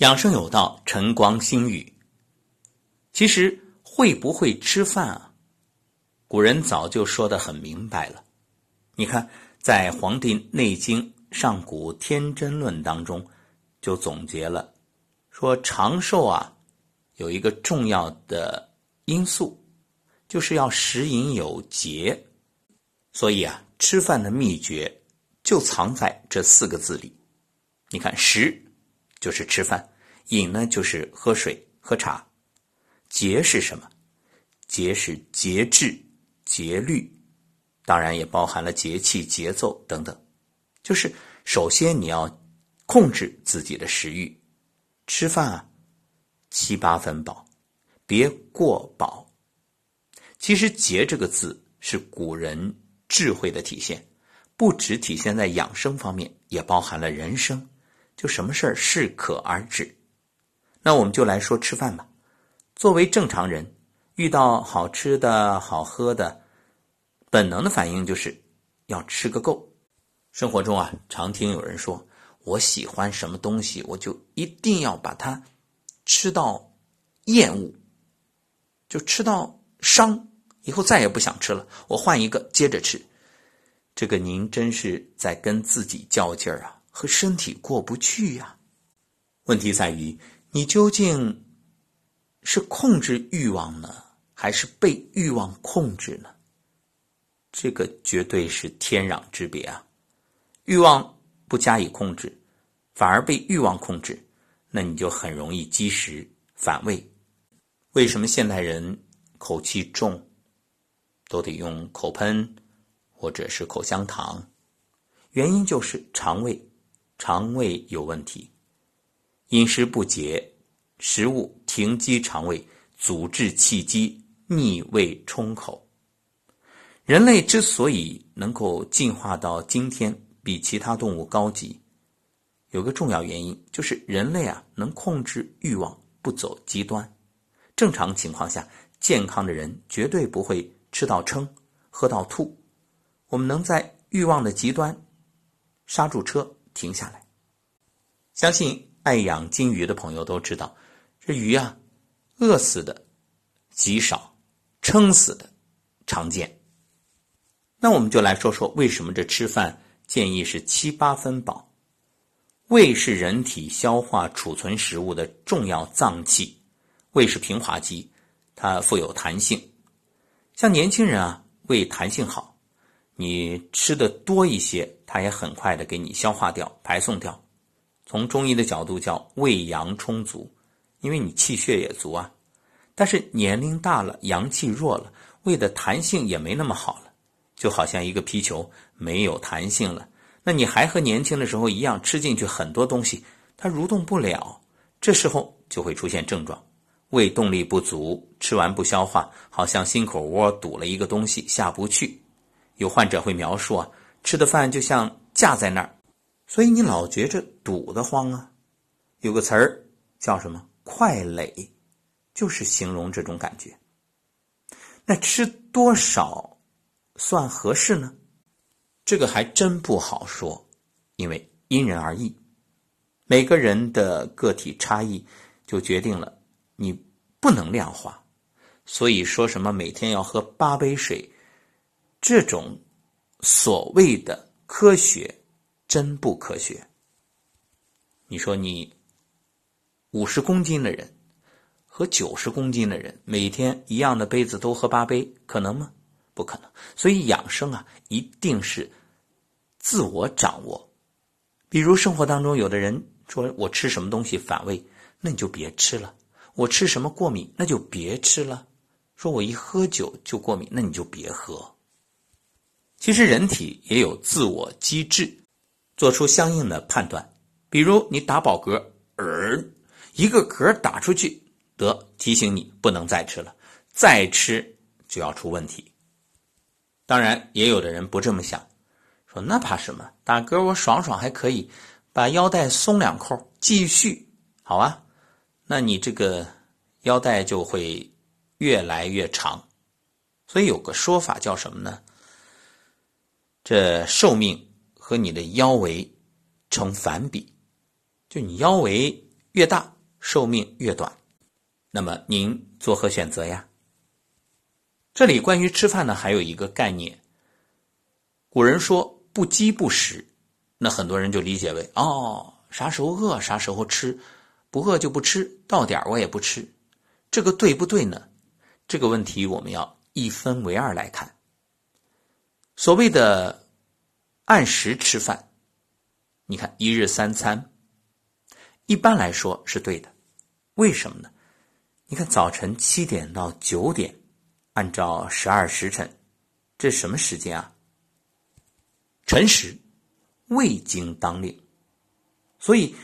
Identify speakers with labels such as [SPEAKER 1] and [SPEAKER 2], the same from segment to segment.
[SPEAKER 1] 养生有道，晨光心语。其实会不会吃饭啊？古人早就说的很明白了。你看，在《黄帝内经·上古天真论》当中，就总结了说，长寿啊，有一个重要的因素，就是要食饮有节。所以啊，吃饭的秘诀就藏在这四个字里。你看，食。就是吃饭，饮呢就是喝水喝茶，节是什么？节是节制、节律，当然也包含了节气、节奏等等。就是首先你要控制自己的食欲，吃饭啊七八分饱，别过饱。其实“节”这个字是古人智慧的体现，不只体现在养生方面，也包含了人生。就什么事儿适可而止，那我们就来说吃饭吧。作为正常人，遇到好吃的好喝的，本能的反应就是要吃个够。生活中啊，常听有人说：“我喜欢什么东西，我就一定要把它吃到厌恶，就吃到伤，以后再也不想吃了。我换一个接着吃。”这个您真是在跟自己较劲儿啊！和身体过不去呀？问题在于你究竟是控制欲望呢，还是被欲望控制呢？这个绝对是天壤之别啊！欲望不加以控制，反而被欲望控制，那你就很容易积食反胃。为什么现代人口气重，都得用口喷或者是口香糖？原因就是肠胃。肠胃有问题，饮食不节，食物停积肠胃，阻滞气机，逆胃冲口。人类之所以能够进化到今天，比其他动物高级，有个重要原因，就是人类啊能控制欲望，不走极端。正常情况下，健康的人绝对不会吃到撑，喝到吐。我们能在欲望的极端刹住车。停下来。相信爱养金鱼的朋友都知道，这鱼啊，饿死的极少，撑死的常见。那我们就来说说，为什么这吃饭建议是七八分饱？胃是人体消化储存食物的重要脏器，胃是平滑肌，它富有弹性。像年轻人啊，胃弹性好。你吃的多一些，它也很快的给你消化掉、排送掉。从中医的角度叫胃阳充足，因为你气血也足啊。但是年龄大了，阳气弱了，胃的弹性也没那么好了，就好像一个皮球没有弹性了。那你还和年轻的时候一样，吃进去很多东西，它蠕动不了，这时候就会出现症状：胃动力不足，吃完不消化，好像心口窝堵了一个东西下不去。有患者会描述啊，吃的饭就像架在那儿，所以你老觉着堵得慌啊。有个词儿叫什么“快累”，就是形容这种感觉。那吃多少算合适呢？这个还真不好说，因为因人而异，每个人的个体差异就决定了你不能量化。所以说什么每天要喝八杯水。这种所谓的科学，真不科学。你说你五十公斤的人和九十公斤的人，每天一样的杯子都喝八杯，可能吗？不可能。所以养生啊，一定是自我掌握。比如生活当中，有的人说我吃什么东西反胃，那你就别吃了；我吃什么过敏，那就别吃了。说我一喝酒就过敏，那你就别喝。其实人体也有自我机制，做出相应的判断。比如你打饱嗝，儿一个嗝打出去，得提醒你不能再吃了，再吃就要出问题。当然，也有的人不这么想，说那怕什么？打嗝我爽爽还可以，把腰带松两扣，继续好啊。那你这个腰带就会越来越长。所以有个说法叫什么呢？这寿命和你的腰围成反比，就你腰围越大，寿命越短。那么您作何选择呀？这里关于吃饭呢，还有一个概念。古人说“不饥不食”，那很多人就理解为哦，啥时候饿啥时候吃，不饿就不吃，到点我也不吃。这个对不对呢？这个问题我们要一分为二来看。所谓的按时吃饭，你看一日三餐，一般来说是对的。为什么呢？你看早晨七点到九点。按照十二时辰，这什么时间啊？辰时，未经当令。所以，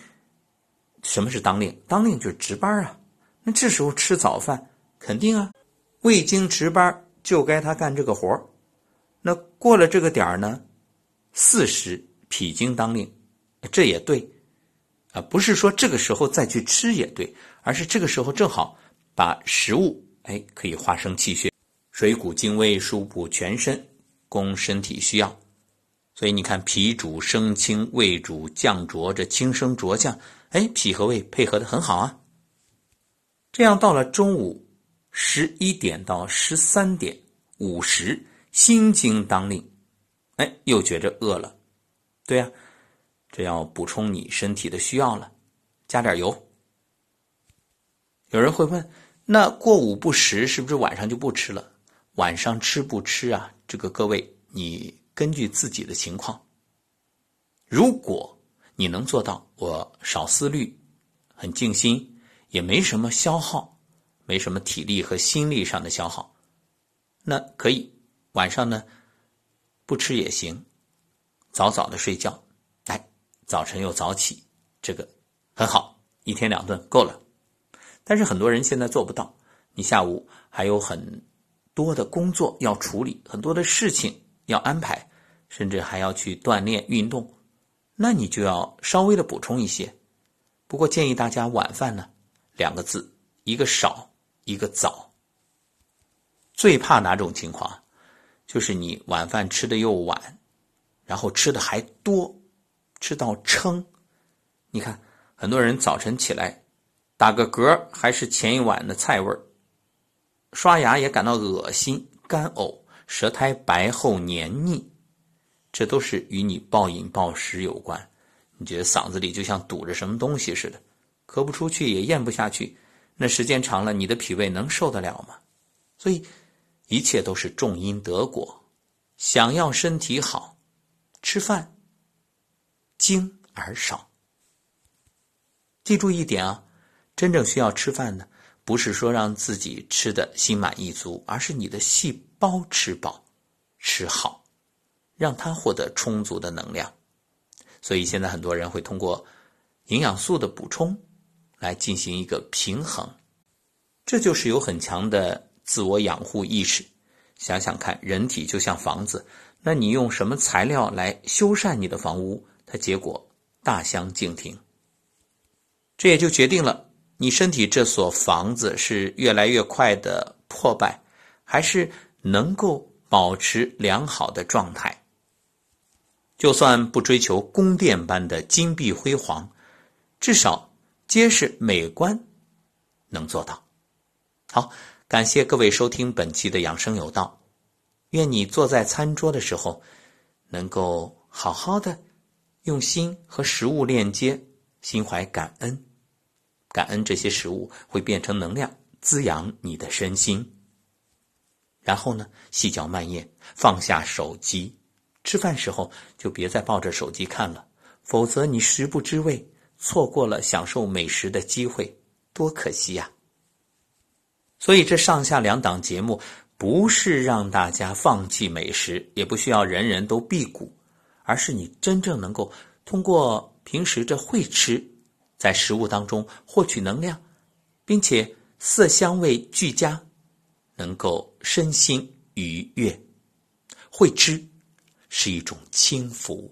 [SPEAKER 1] 什么是当令？当令就是值班啊。那这时候吃早饭，肯定啊，未经值班就该他干这个活那过了这个点儿呢，巳时脾经当令，这也对啊。不是说这个时候再去吃也对，而是这个时候正好把食物哎可以化生气血。水谷精微，疏补全身，供身体需要。所以你看，脾主升清，胃主降浊，这清升浊降，哎，脾和胃配合的很好啊。这样到了中午十一点到十三点午时，心经当令，哎，又觉着饿了。对呀，这要补充你身体的需要了，加点油。有人会问，那过午不食，是不是晚上就不吃了？晚上吃不吃啊？这个各位，你根据自己的情况。如果你能做到，我少思虑，很静心，也没什么消耗，没什么体力和心力上的消耗，那可以晚上呢不吃也行，早早的睡觉，哎，早晨又早起，这个很好，一天两顿够了。但是很多人现在做不到，你下午还有很。多的工作要处理，很多的事情要安排，甚至还要去锻炼运动，那你就要稍微的补充一些。不过建议大家晚饭呢，两个字，一个少，一个早。最怕哪种情况？就是你晚饭吃的又晚，然后吃的还多，吃到撑。你看，很多人早晨起来打个嗝，还是前一晚的菜味儿。刷牙也感到恶心、干呕，舌苔白厚黏腻，这都是与你暴饮暴食有关。你觉得嗓子里就像堵着什么东西似的，咳不出去也咽不下去，那时间长了，你的脾胃能受得了吗？所以，一切都是种因得果。想要身体好，吃饭精而少。记住一点啊，真正需要吃饭的。不是说让自己吃的心满意足，而是你的细胞吃饱、吃好，让它获得充足的能量。所以现在很多人会通过营养素的补充来进行一个平衡，这就是有很强的自我养护意识。想想看，人体就像房子，那你用什么材料来修缮你的房屋，它结果大相径庭。这也就决定了。你身体这所房子是越来越快的破败，还是能够保持良好的状态？就算不追求宫殿般的金碧辉煌，至少结实美观能做到。好，感谢各位收听本期的养生有道。愿你坐在餐桌的时候，能够好好的用心和食物链接，心怀感恩。感恩这些食物会变成能量，滋养你的身心。然后呢，细嚼慢咽，放下手机，吃饭时候就别再抱着手机看了，否则你食不知味，错过了享受美食的机会，多可惜呀！所以这上下两档节目不是让大家放弃美食，也不需要人人都辟谷，而是你真正能够通过平时这会吃。在食物当中获取能量，并且色香味俱佳，能够身心愉悦。会吃是一种轻福。